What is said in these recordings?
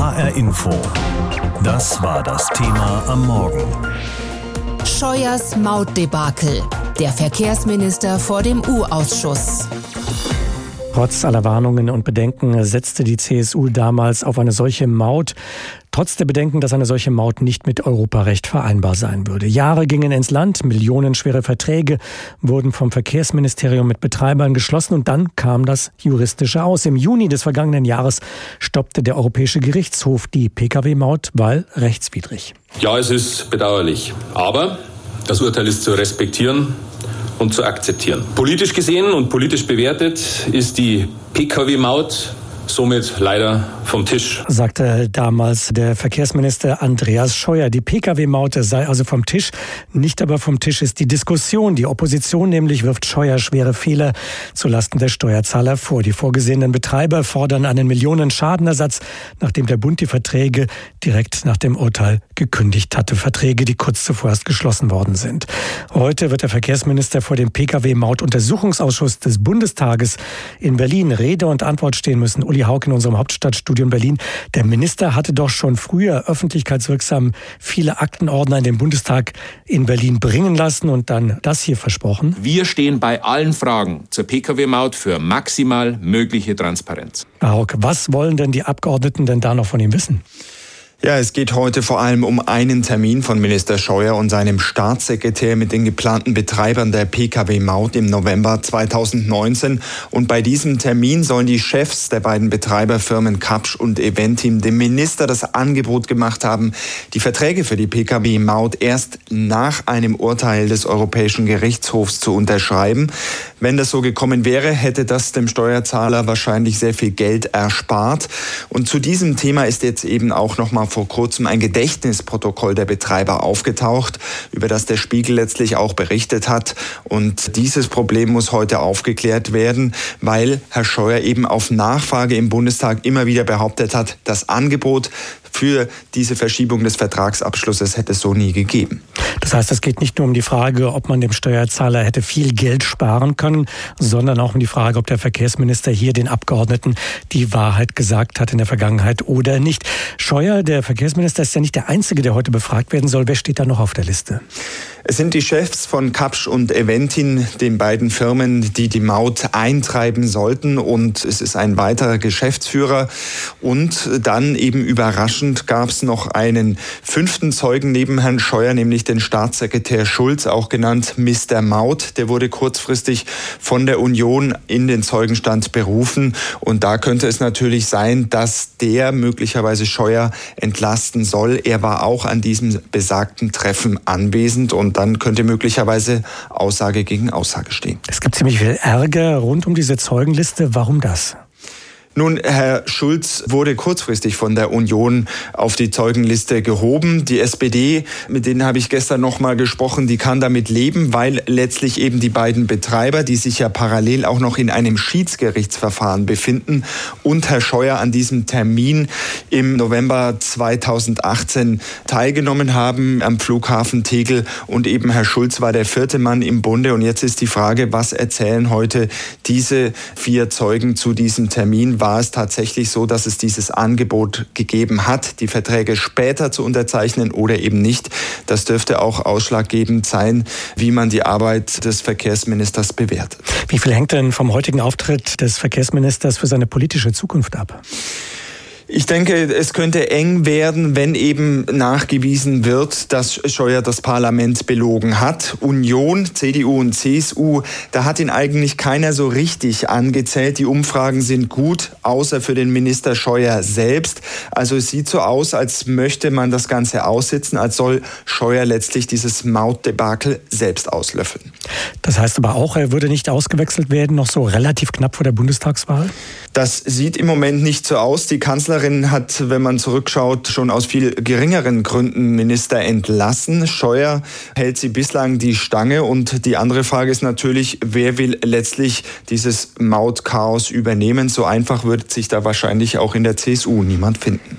HR Info. Das war das Thema am Morgen. Scheuers Mautdebakel. Der Verkehrsminister vor dem U-Ausschuss. Trotz aller Warnungen und Bedenken setzte die CSU damals auf eine solche Maut, trotz der Bedenken, dass eine solche Maut nicht mit Europarecht vereinbar sein würde. Jahre gingen ins Land, millionenschwere Verträge wurden vom Verkehrsministerium mit Betreibern geschlossen und dann kam das Juristische aus. Im Juni des vergangenen Jahres stoppte der Europäische Gerichtshof die Pkw-Maut, weil rechtswidrig. Ja, es ist bedauerlich, aber das Urteil ist zu respektieren und zu akzeptieren. Politisch gesehen und politisch bewertet ist die Pkw-Maut somit leider vom Tisch. Sagte damals der Verkehrsminister Andreas Scheuer. Die Pkw-Maut sei also vom Tisch. Nicht aber vom Tisch ist die Diskussion. Die Opposition nämlich wirft Scheuer schwere Fehler zulasten der Steuerzahler vor. Die vorgesehenen Betreiber fordern einen Millionen Schadenersatz, nachdem der Bund die Verträge direkt nach dem Urteil gekündigt hatte. Verträge, die kurz zuvor erst geschlossen worden sind. Heute wird der Verkehrsminister vor dem Pkw-Maut-Untersuchungsausschuss des Bundestages in Berlin Rede und Antwort stehen müssen. Uli Haug in unserem Hauptstadtstudio in Berlin. Der Minister hatte doch schon früher öffentlichkeitswirksam viele Aktenordner in den Bundestag in Berlin bringen lassen und dann das hier versprochen. Wir stehen bei allen Fragen zur Pkw-Maut für maximal mögliche Transparenz. Herr Haug, was wollen denn die Abgeordneten denn da noch von ihm wissen? Ja, es geht heute vor allem um einen Termin von Minister Scheuer und seinem Staatssekretär mit den geplanten Betreibern der Pkw-Maut im November 2019. Und bei diesem Termin sollen die Chefs der beiden Betreiberfirmen Kapsch und Eventim dem Minister das Angebot gemacht haben, die Verträge für die Pkw-Maut erst nach einem Urteil des Europäischen Gerichtshofs zu unterschreiben. Wenn das so gekommen wäre, hätte das dem Steuerzahler wahrscheinlich sehr viel Geld erspart. Und zu diesem Thema ist jetzt eben auch noch mal vor kurzem ein Gedächtnisprotokoll der Betreiber aufgetaucht, über das der Spiegel letztlich auch berichtet hat. Und dieses Problem muss heute aufgeklärt werden, weil Herr Scheuer eben auf Nachfrage im Bundestag immer wieder behauptet hat, das Angebot für diese Verschiebung des Vertragsabschlusses hätte es so nie gegeben. Das heißt, es geht nicht nur um die Frage, ob man dem Steuerzahler hätte viel Geld sparen können, sondern auch um die Frage, ob der Verkehrsminister hier den Abgeordneten die Wahrheit gesagt hat in der Vergangenheit oder nicht. Scheuer, der Verkehrsminister, ist ja nicht der Einzige, der heute befragt werden soll. Wer steht da noch auf der Liste? Es sind die Chefs von Kapsch und Eventin, den beiden Firmen, die die Maut eintreiben sollten. Und es ist ein weiterer Geschäftsführer. Und dann eben überraschend gab es noch einen fünften Zeugen neben Herrn Scheuer, nämlich den Staatssekretär Schulz, auch genannt Mr. Maut. Der wurde kurzfristig von der Union in den Zeugenstand berufen. Und da könnte es natürlich sein, dass der möglicherweise Scheuer entlasten soll. Er war auch an diesem besagten Treffen anwesend und dann könnte möglicherweise Aussage gegen Aussage stehen. Es gibt ziemlich viel Ärger rund um diese Zeugenliste. Warum das? Nun, Herr Schulz wurde kurzfristig von der Union auf die Zeugenliste gehoben. Die SPD, mit denen habe ich gestern noch mal gesprochen, die kann damit leben, weil letztlich eben die beiden Betreiber, die sich ja parallel auch noch in einem Schiedsgerichtsverfahren befinden und Herr Scheuer an diesem Termin im November 2018 teilgenommen haben am Flughafen Tegel und eben Herr Schulz war der vierte Mann im Bunde und jetzt ist die Frage, was erzählen heute diese vier Zeugen zu diesem Termin? War es tatsächlich so, dass es dieses Angebot gegeben hat, die Verträge später zu unterzeichnen oder eben nicht. Das dürfte auch ausschlaggebend sein, wie man die Arbeit des Verkehrsministers bewertet. Wie viel hängt denn vom heutigen Auftritt des Verkehrsministers für seine politische Zukunft ab? Ich denke, es könnte eng werden, wenn eben nachgewiesen wird, dass Scheuer das Parlament belogen hat. Union, CDU und CSU, da hat ihn eigentlich keiner so richtig angezählt. Die Umfragen sind gut, außer für den Minister Scheuer selbst. Also es sieht so aus, als möchte man das Ganze aussitzen, als soll Scheuer letztlich dieses Mautdebakel selbst auslöffeln. Das heißt aber auch, er würde nicht ausgewechselt werden, noch so relativ knapp vor der Bundestagswahl? Das sieht im Moment nicht so aus. Die Kanzlerin hat, wenn man zurückschaut, schon aus viel geringeren Gründen Minister entlassen. Scheuer hält sie bislang die Stange. Und die andere Frage ist natürlich, wer will letztlich dieses Mautchaos übernehmen? So einfach wird sich da wahrscheinlich auch in der CSU niemand finden.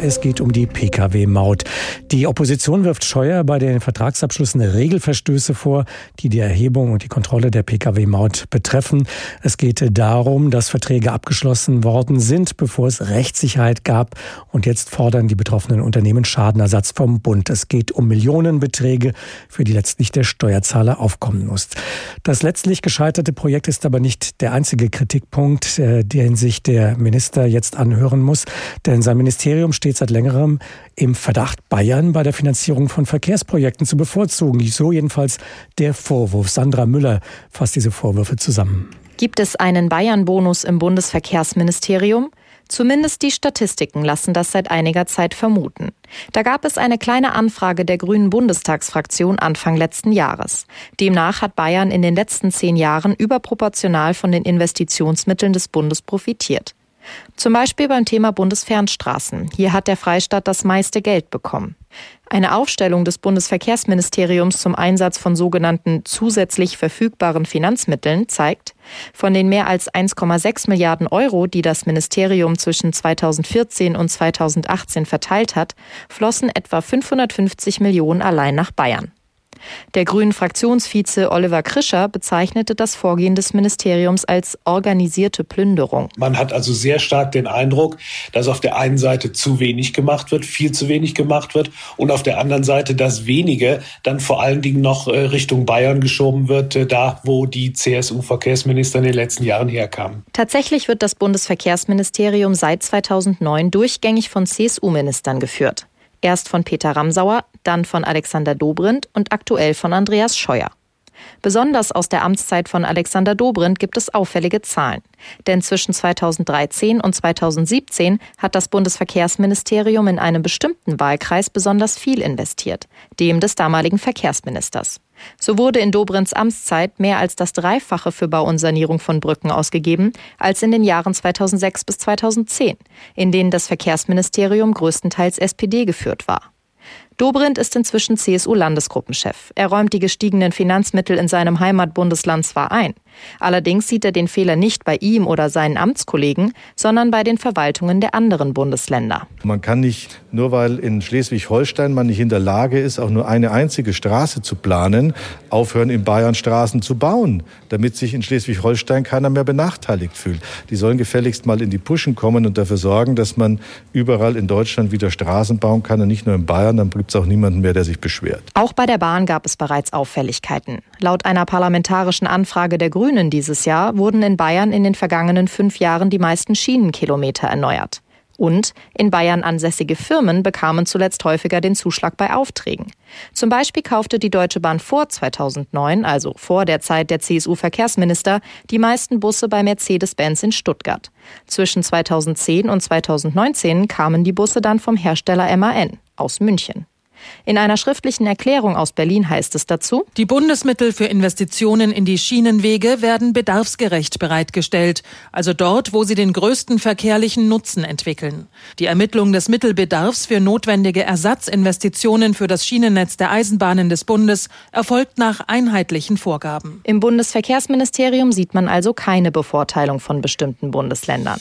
Es geht um die Pkw-Maut. Die Opposition wirft Scheuer bei den Vertragsabschlüssen Regelverstöße vor, die die Erhebung und die Kontrolle der Pkw-Maut betreffen. Es geht darum, dass Verträge abgeschlossen worden sind, bevor es Rechtssicherheit gab. Und jetzt fordern die betroffenen Unternehmen Schadenersatz vom Bund. Es geht um Millionenbeträge, für die letztlich der Steuerzahler aufkommen muss. Das letztlich gescheiterte Projekt ist aber nicht der einzige Kritikpunkt, äh, den sich der Minister jetzt anhören muss. Denn sein Ministerium steht seit längerem im Verdacht, Bayern bei der Finanzierung von Verkehrsprojekten zu bevorzugen. So jedenfalls der Vorwurf. Sandra Müller fasst diese Vorwürfe zusammen. Gibt es einen Bayern-Bonus im Bundesverkehrsministerium? Zumindest die Statistiken lassen das seit einiger Zeit vermuten. Da gab es eine kleine Anfrage der Grünen Bundestagsfraktion Anfang letzten Jahres. Demnach hat Bayern in den letzten zehn Jahren überproportional von den Investitionsmitteln des Bundes profitiert. Zum Beispiel beim Thema Bundesfernstraßen. Hier hat der Freistaat das meiste Geld bekommen. Eine Aufstellung des Bundesverkehrsministeriums zum Einsatz von sogenannten zusätzlich verfügbaren Finanzmitteln zeigt, von den mehr als 1,6 Milliarden Euro, die das Ministerium zwischen 2014 und 2018 verteilt hat, flossen etwa 550 Millionen allein nach Bayern. Der grünen Fraktionsvize Oliver Krischer bezeichnete das Vorgehen des Ministeriums als organisierte Plünderung. Man hat also sehr stark den Eindruck, dass auf der einen Seite zu wenig gemacht wird, viel zu wenig gemacht wird und auf der anderen Seite das wenige dann vor allen Dingen noch äh, Richtung Bayern geschoben wird, äh, da wo die CSU-Verkehrsminister in den letzten Jahren herkamen. Tatsächlich wird das Bundesverkehrsministerium seit 2009 durchgängig von CSU-Ministern geführt. Erst von Peter Ramsauer, dann von Alexander Dobrindt und aktuell von Andreas Scheuer. Besonders aus der Amtszeit von Alexander Dobrindt gibt es auffällige Zahlen. Denn zwischen 2013 und 2017 hat das Bundesverkehrsministerium in einem bestimmten Wahlkreis besonders viel investiert, dem des damaligen Verkehrsministers. So wurde in Dobrins Amtszeit mehr als das Dreifache für Bau und Sanierung von Brücken ausgegeben als in den Jahren 2006 bis 2010, in denen das Verkehrsministerium größtenteils SPD geführt war. Dobrindt ist inzwischen CSU-Landesgruppenchef. Er räumt die gestiegenen Finanzmittel in seinem Heimatbundesland zwar ein. Allerdings sieht er den Fehler nicht bei ihm oder seinen Amtskollegen, sondern bei den Verwaltungen der anderen Bundesländer. Man kann nicht, nur weil in Schleswig-Holstein man nicht in der Lage ist, auch nur eine einzige Straße zu planen, aufhören, in Bayern Straßen zu bauen, damit sich in Schleswig-Holstein keiner mehr benachteiligt fühlt. Die sollen gefälligst mal in die Puschen kommen und dafür sorgen, dass man überall in Deutschland wieder Straßen bauen kann und nicht nur in Bayern. Dann gibt es auch niemanden mehr, der sich beschwert. Auch bei der Bahn gab es bereits Auffälligkeiten. Laut einer parlamentarischen Anfrage der Grünen dieses Jahr wurden in Bayern in den vergangenen fünf Jahren die meisten Schienenkilometer erneuert. Und in Bayern ansässige Firmen bekamen zuletzt häufiger den Zuschlag bei Aufträgen. Zum Beispiel kaufte die Deutsche Bahn vor 2009, also vor der Zeit der CSU-Verkehrsminister, die meisten Busse bei Mercedes-Benz in Stuttgart. Zwischen 2010 und 2019 kamen die Busse dann vom Hersteller MAN aus München. In einer schriftlichen Erklärung aus Berlin heißt es dazu, die Bundesmittel für Investitionen in die Schienenwege werden bedarfsgerecht bereitgestellt, also dort, wo sie den größten verkehrlichen Nutzen entwickeln. Die Ermittlung des Mittelbedarfs für notwendige Ersatzinvestitionen für das Schienennetz der Eisenbahnen des Bundes erfolgt nach einheitlichen Vorgaben. Im Bundesverkehrsministerium sieht man also keine Bevorteilung von bestimmten Bundesländern.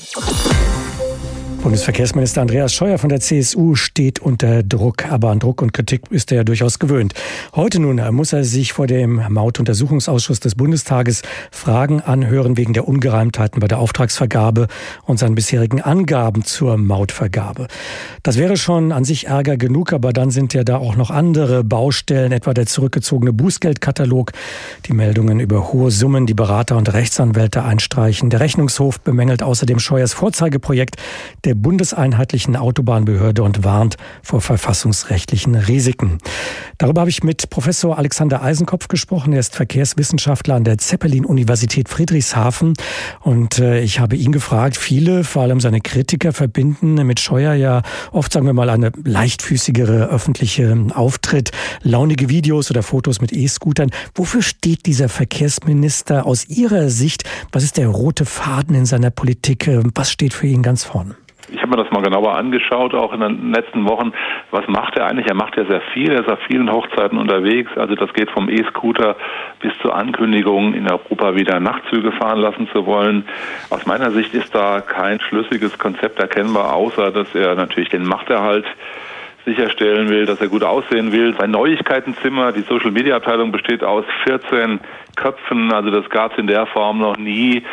Bundesverkehrsminister Andreas Scheuer von der CSU steht unter Druck. Aber an Druck und Kritik ist er ja durchaus gewöhnt. Heute nun muss er sich vor dem Mautuntersuchungsausschuss des Bundestages Fragen anhören wegen der Ungereimtheiten bei der Auftragsvergabe und seinen bisherigen Angaben zur Mautvergabe. Das wäre schon an sich Ärger genug, aber dann sind ja da auch noch andere Baustellen, etwa der zurückgezogene Bußgeldkatalog, die Meldungen über hohe Summen, die Berater und Rechtsanwälte einstreichen. Der Rechnungshof bemängelt außerdem Scheuers Vorzeigeprojekt der bundeseinheitlichen Autobahnbehörde und warnt vor verfassungsrechtlichen Risiken. Darüber habe ich mit Professor Alexander Eisenkopf gesprochen. Er ist Verkehrswissenschaftler an der Zeppelin-Universität Friedrichshafen. Und äh, ich habe ihn gefragt, viele, vor allem seine Kritiker, verbinden mit Scheuer ja oft, sagen wir mal, eine leichtfüßigere öffentliche Auftritt, launige Videos oder Fotos mit E-Scootern. Wofür steht dieser Verkehrsminister aus Ihrer Sicht? Was ist der rote Faden in seiner Politik? Was steht für ihn ganz vorne? Habe mir das mal genauer angeschaut, auch in den letzten Wochen. Was macht er eigentlich? Er macht ja sehr viel. Er ist auf vielen Hochzeiten unterwegs. Also das geht vom E-Scooter bis zur Ankündigung, in Europa wieder Nachtzüge fahren lassen zu wollen. Aus meiner Sicht ist da kein schlüssiges Konzept erkennbar, außer dass er natürlich den Machterhalt sicherstellen will, dass er gut aussehen will. Sein Neuigkeitenzimmer, die Social Media Abteilung besteht aus 14 Köpfen, also das gab es in der Form noch nie.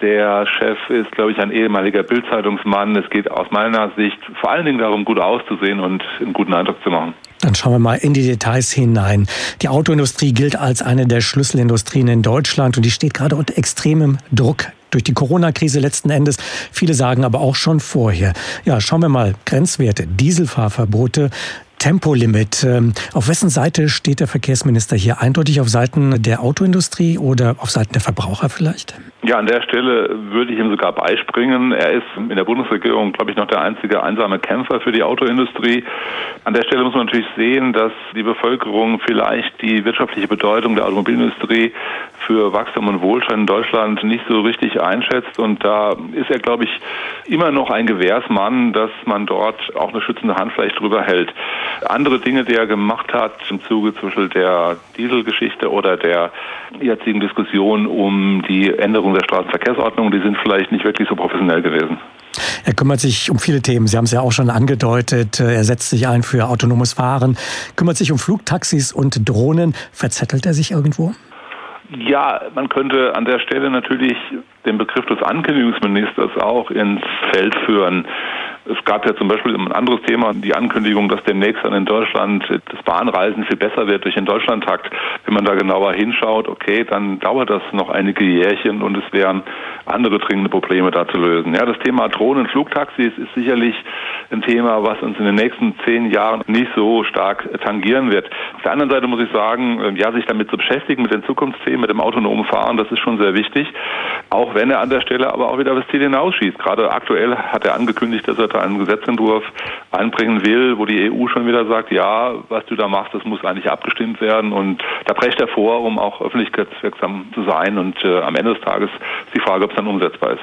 Der Chef ist, glaube ich, ein ehemaliger Bildzeitungsmann. Es geht aus meiner Sicht vor allen Dingen darum, gut auszusehen und einen guten Eindruck zu machen. Dann schauen wir mal in die Details hinein. Die Autoindustrie gilt als eine der Schlüsselindustrien in Deutschland und die steht gerade unter extremem Druck durch die Corona-Krise letzten Endes. Viele sagen aber auch schon vorher. Ja, schauen wir mal. Grenzwerte, Dieselfahrverbote, Tempolimit. Ähm, auf wessen Seite steht der Verkehrsminister hier? Eindeutig auf Seiten der Autoindustrie oder auf Seiten der Verbraucher vielleicht? Ja, an der Stelle würde ich ihm sogar beispringen. Er ist in der Bundesregierung, glaube ich, noch der einzige einsame Kämpfer für die Autoindustrie. An der Stelle muss man natürlich sehen, dass die Bevölkerung vielleicht die wirtschaftliche Bedeutung der Automobilindustrie für Wachstum und Wohlstand in Deutschland nicht so richtig einschätzt. Und da ist er, glaube ich, immer noch ein Gewährsmann, dass man dort auch eine schützende Hand vielleicht drüber hält. Andere Dinge, die er gemacht hat im Zuge zwischen der Dieselgeschichte oder der jetzigen Diskussion um die Änderung der Straßenverkehrsordnung, die sind vielleicht nicht wirklich so professionell gewesen. Er kümmert sich um viele Themen. Sie haben es ja auch schon angedeutet. Er setzt sich ein für autonomes Fahren, kümmert sich um Flugtaxis und Drohnen. Verzettelt er sich irgendwo? Ja, man könnte an der Stelle natürlich den Begriff des Ankündigungsministers auch ins Feld führen. Es gab ja zum Beispiel ein anderes Thema, die Ankündigung, dass demnächst dann in Deutschland das Bahnreisen viel besser wird durch den Deutschlandtakt. Wenn man da genauer hinschaut, okay, dann dauert das noch einige Jährchen und es wären andere dringende Probleme da zu lösen. Ja, das Thema Drohnen, Flugtaxis ist sicherlich ein Thema, was uns in den nächsten zehn Jahren nicht so stark tangieren wird. Auf der anderen Seite muss ich sagen, ja, sich damit zu beschäftigen mit den Zukunftsthemen, mit dem autonomen Fahren, das ist schon sehr wichtig. Auch wenn er an der Stelle aber auch wieder das Ziel hinausschießt. Gerade aktuell hat er angekündigt, dass er da einen Gesetzentwurf einbringen will, wo die EU schon wieder sagt, ja, was du da machst, das muss eigentlich abgestimmt werden. Und da prescht er vor, um auch öffentlichkeitswirksam zu sein. Und äh, am Ende des Tages ist die Frage, ob es dann umsetzbar ist.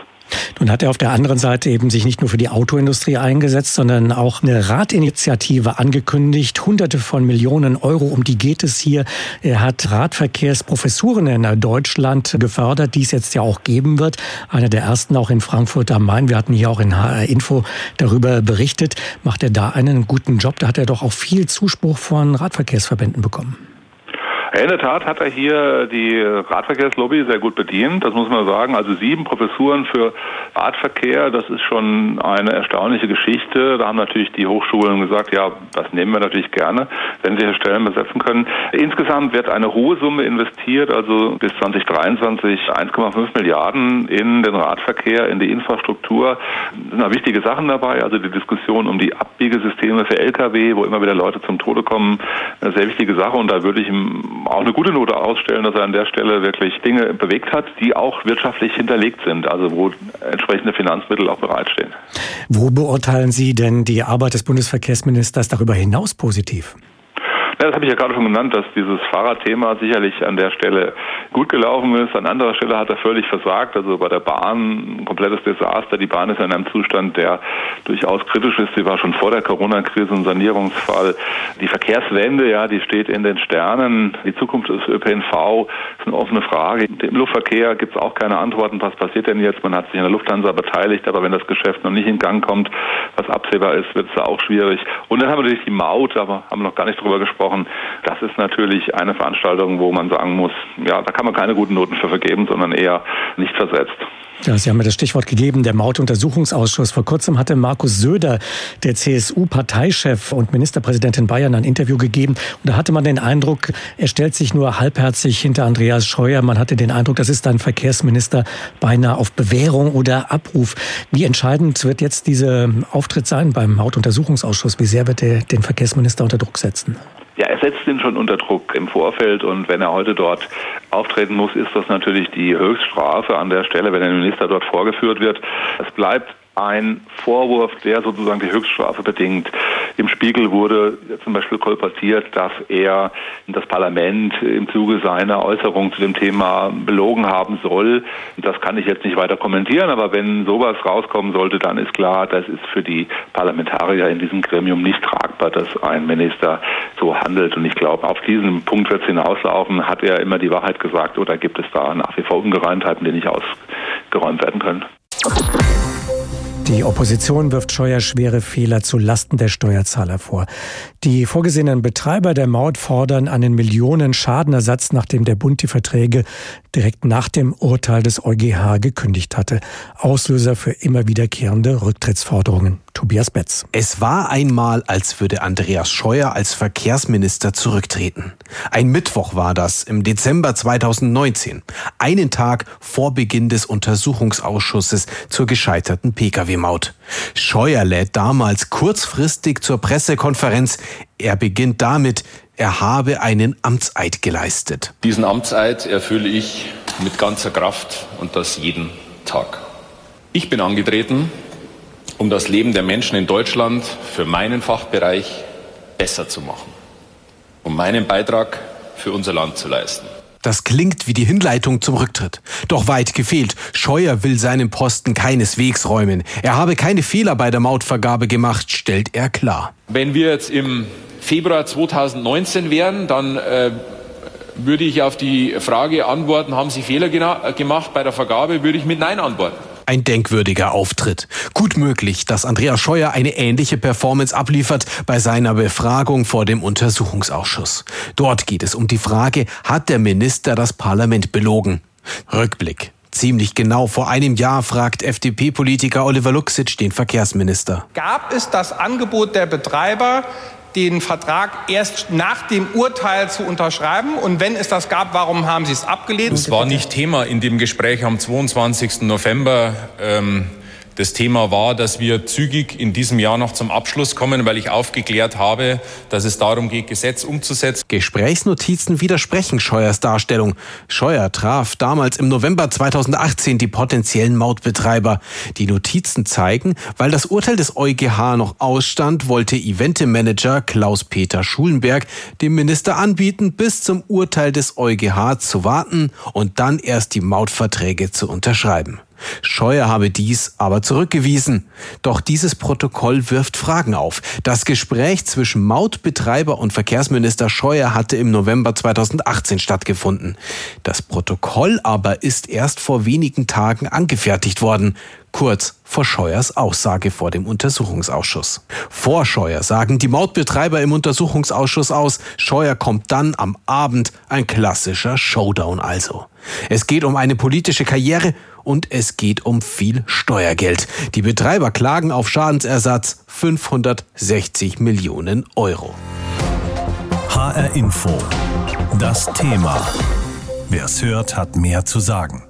Nun hat er auf der anderen Seite eben sich nicht nur für die Autoindustrie eingesetzt, sondern auch eine Radinitiative angekündigt. Hunderte von Millionen Euro, um die geht es hier. Er hat Radverkehrsprofessuren in Deutschland gefördert, die es jetzt ja auch geben wird. Einer der ersten auch in Frankfurt am Main. Wir hatten hier auch in HR Info darüber berichtet. Macht er da einen guten Job? Da hat er doch auch viel Zuspruch von Radverkehrsverbänden bekommen. In der Tat hat er hier die Radverkehrslobby sehr gut bedient, das muss man sagen. Also sieben Professuren für Radverkehr, das ist schon eine erstaunliche Geschichte. Da haben natürlich die Hochschulen gesagt, ja, das nehmen wir natürlich gerne, wenn sie hier Stellen besetzen können. Insgesamt wird eine hohe Summe investiert, also bis 2023 1,5 Milliarden in den Radverkehr, in die Infrastruktur. Es sind da wichtige Sachen dabei, also die Diskussion um die Abbiegesysteme für Lkw, wo immer wieder Leute zum Tode kommen, eine sehr wichtige Sache und da würde ich auch eine gute Note ausstellen, dass er an der Stelle wirklich Dinge bewegt hat, die auch wirtschaftlich hinterlegt sind, also wo entsprechende Finanzmittel auch bereitstehen. Wo beurteilen Sie denn die Arbeit des Bundesverkehrsministers darüber hinaus positiv? Ja, das habe ich ja gerade schon genannt, dass dieses Fahrradthema sicherlich an der Stelle gut gelaufen ist. An anderer Stelle hat er völlig versagt. Also bei der Bahn ein komplettes Desaster. Die Bahn ist in einem Zustand, der durchaus kritisch ist. Sie war schon vor der Corona-Krise ein Sanierungsfall. Die Verkehrswende, ja, die steht in den Sternen. Die Zukunft des ÖPNV ist eine offene Frage. Im Luftverkehr gibt es auch keine Antworten. Was passiert denn jetzt? Man hat sich an der Lufthansa beteiligt, aber wenn das Geschäft noch nicht in Gang kommt, was absehbar ist, wird es da auch schwierig. Und dann haben wir natürlich die Maut, aber haben wir noch gar nicht drüber gesprochen gesprochen. Das ist natürlich eine Veranstaltung, wo man sagen muss, ja, da kann man keine guten Noten für vergeben, sondern eher nicht versetzt. Ja, Sie haben mir das Stichwort gegeben, der Mautuntersuchungsausschuss. Vor kurzem hatte Markus Söder, der CSU-Parteichef und Ministerpräsident in Bayern, ein Interview gegeben. Und da hatte man den Eindruck, er stellt sich nur halbherzig hinter Andreas Scheuer. Man hatte den Eindruck, das ist ein Verkehrsminister beinahe auf Bewährung oder Abruf. Wie entscheidend wird jetzt dieser Auftritt sein beim Mautuntersuchungsausschuss? Wie sehr wird er den Verkehrsminister unter Druck setzen? Ja, er setzt ihn schon unter Druck im Vorfeld und wenn er heute dort auftreten muss, ist das natürlich die Höchststrafe an der Stelle, wenn der Minister dort vorgeführt wird. Es bleibt ein Vorwurf, der sozusagen die Höchststrafe bedingt. Im Spiegel wurde zum Beispiel kolportiert, dass er das Parlament im Zuge seiner Äußerung zu dem Thema belogen haben soll. Das kann ich jetzt nicht weiter kommentieren, aber wenn sowas rauskommen sollte, dann ist klar, das ist für die Parlamentarier in diesem Gremium nicht tragbar, dass ein Minister so handelt. Und ich glaube, auf diesen Punkt wird es hinauslaufen. Hat er immer die Wahrheit gesagt oder gibt es da nach wie vor Ungereimtheiten, die nicht ausgeräumt werden können? Die Opposition wirft Scheuer schwere Fehler zu Lasten der Steuerzahler vor. Die vorgesehenen Betreiber der Maut fordern einen Millionen Schadenersatz, nachdem der Bund die Verträge direkt nach dem Urteil des EuGH gekündigt hatte. Auslöser für immer wiederkehrende Rücktrittsforderungen. Tobias Betz. Es war einmal, als würde Andreas Scheuer als Verkehrsminister zurücktreten. Ein Mittwoch war das im Dezember 2019, einen Tag vor Beginn des Untersuchungsausschusses zur gescheiterten Pkw-Maut. Scheuer lädt damals kurzfristig zur Pressekonferenz. Er beginnt damit, er habe einen Amtseid geleistet. Diesen Amtseid erfülle ich mit ganzer Kraft und das jeden Tag. Ich bin angetreten, um das Leben der Menschen in Deutschland für meinen Fachbereich besser zu machen, um meinen Beitrag für unser Land zu leisten. Das klingt wie die Hinleitung zum Rücktritt. Doch weit gefehlt. Scheuer will seinen Posten keineswegs räumen. Er habe keine Fehler bei der Mautvergabe gemacht, stellt er klar. Wenn wir jetzt im Februar 2019 wären, dann äh, würde ich auf die Frage antworten, haben Sie Fehler gemacht bei der Vergabe, würde ich mit Nein antworten. Ein denkwürdiger Auftritt. Gut möglich, dass Andreas Scheuer eine ähnliche Performance abliefert bei seiner Befragung vor dem Untersuchungsausschuss. Dort geht es um die Frage, hat der Minister das Parlament belogen? Rückblick. Ziemlich genau vor einem Jahr fragt FDP-Politiker Oliver Luxic den Verkehrsminister. Gab es das Angebot der Betreiber, den Vertrag erst nach dem Urteil zu unterschreiben? Und wenn es das gab, warum haben Sie es abgelehnt? Es war nicht Thema in dem Gespräch am 22. November. Ähm das Thema war, dass wir zügig in diesem Jahr noch zum Abschluss kommen, weil ich aufgeklärt habe, dass es darum geht, Gesetz umzusetzen. Gesprächsnotizen widersprechen Scheuers Darstellung. Scheuer traf damals im November 2018 die potenziellen Mautbetreiber. Die Notizen zeigen, weil das Urteil des EuGH noch ausstand, wollte Eventemanager Klaus-Peter Schulenberg dem Minister anbieten, bis zum Urteil des EuGH zu warten und dann erst die Mautverträge zu unterschreiben. Scheuer habe dies aber zurückgewiesen. Doch dieses Protokoll wirft Fragen auf. Das Gespräch zwischen Mautbetreiber und Verkehrsminister Scheuer hatte im November 2018 stattgefunden. Das Protokoll aber ist erst vor wenigen Tagen angefertigt worden kurz vor Scheuers Aussage vor dem Untersuchungsausschuss. Vor Scheuer sagen die Mautbetreiber im Untersuchungsausschuss aus, Scheuer kommt dann am Abend ein klassischer Showdown also. Es geht um eine politische Karriere und es geht um viel Steuergeld. Die Betreiber klagen auf Schadensersatz 560 Millionen Euro. HR Info. Das Thema. Wer es hört, hat mehr zu sagen.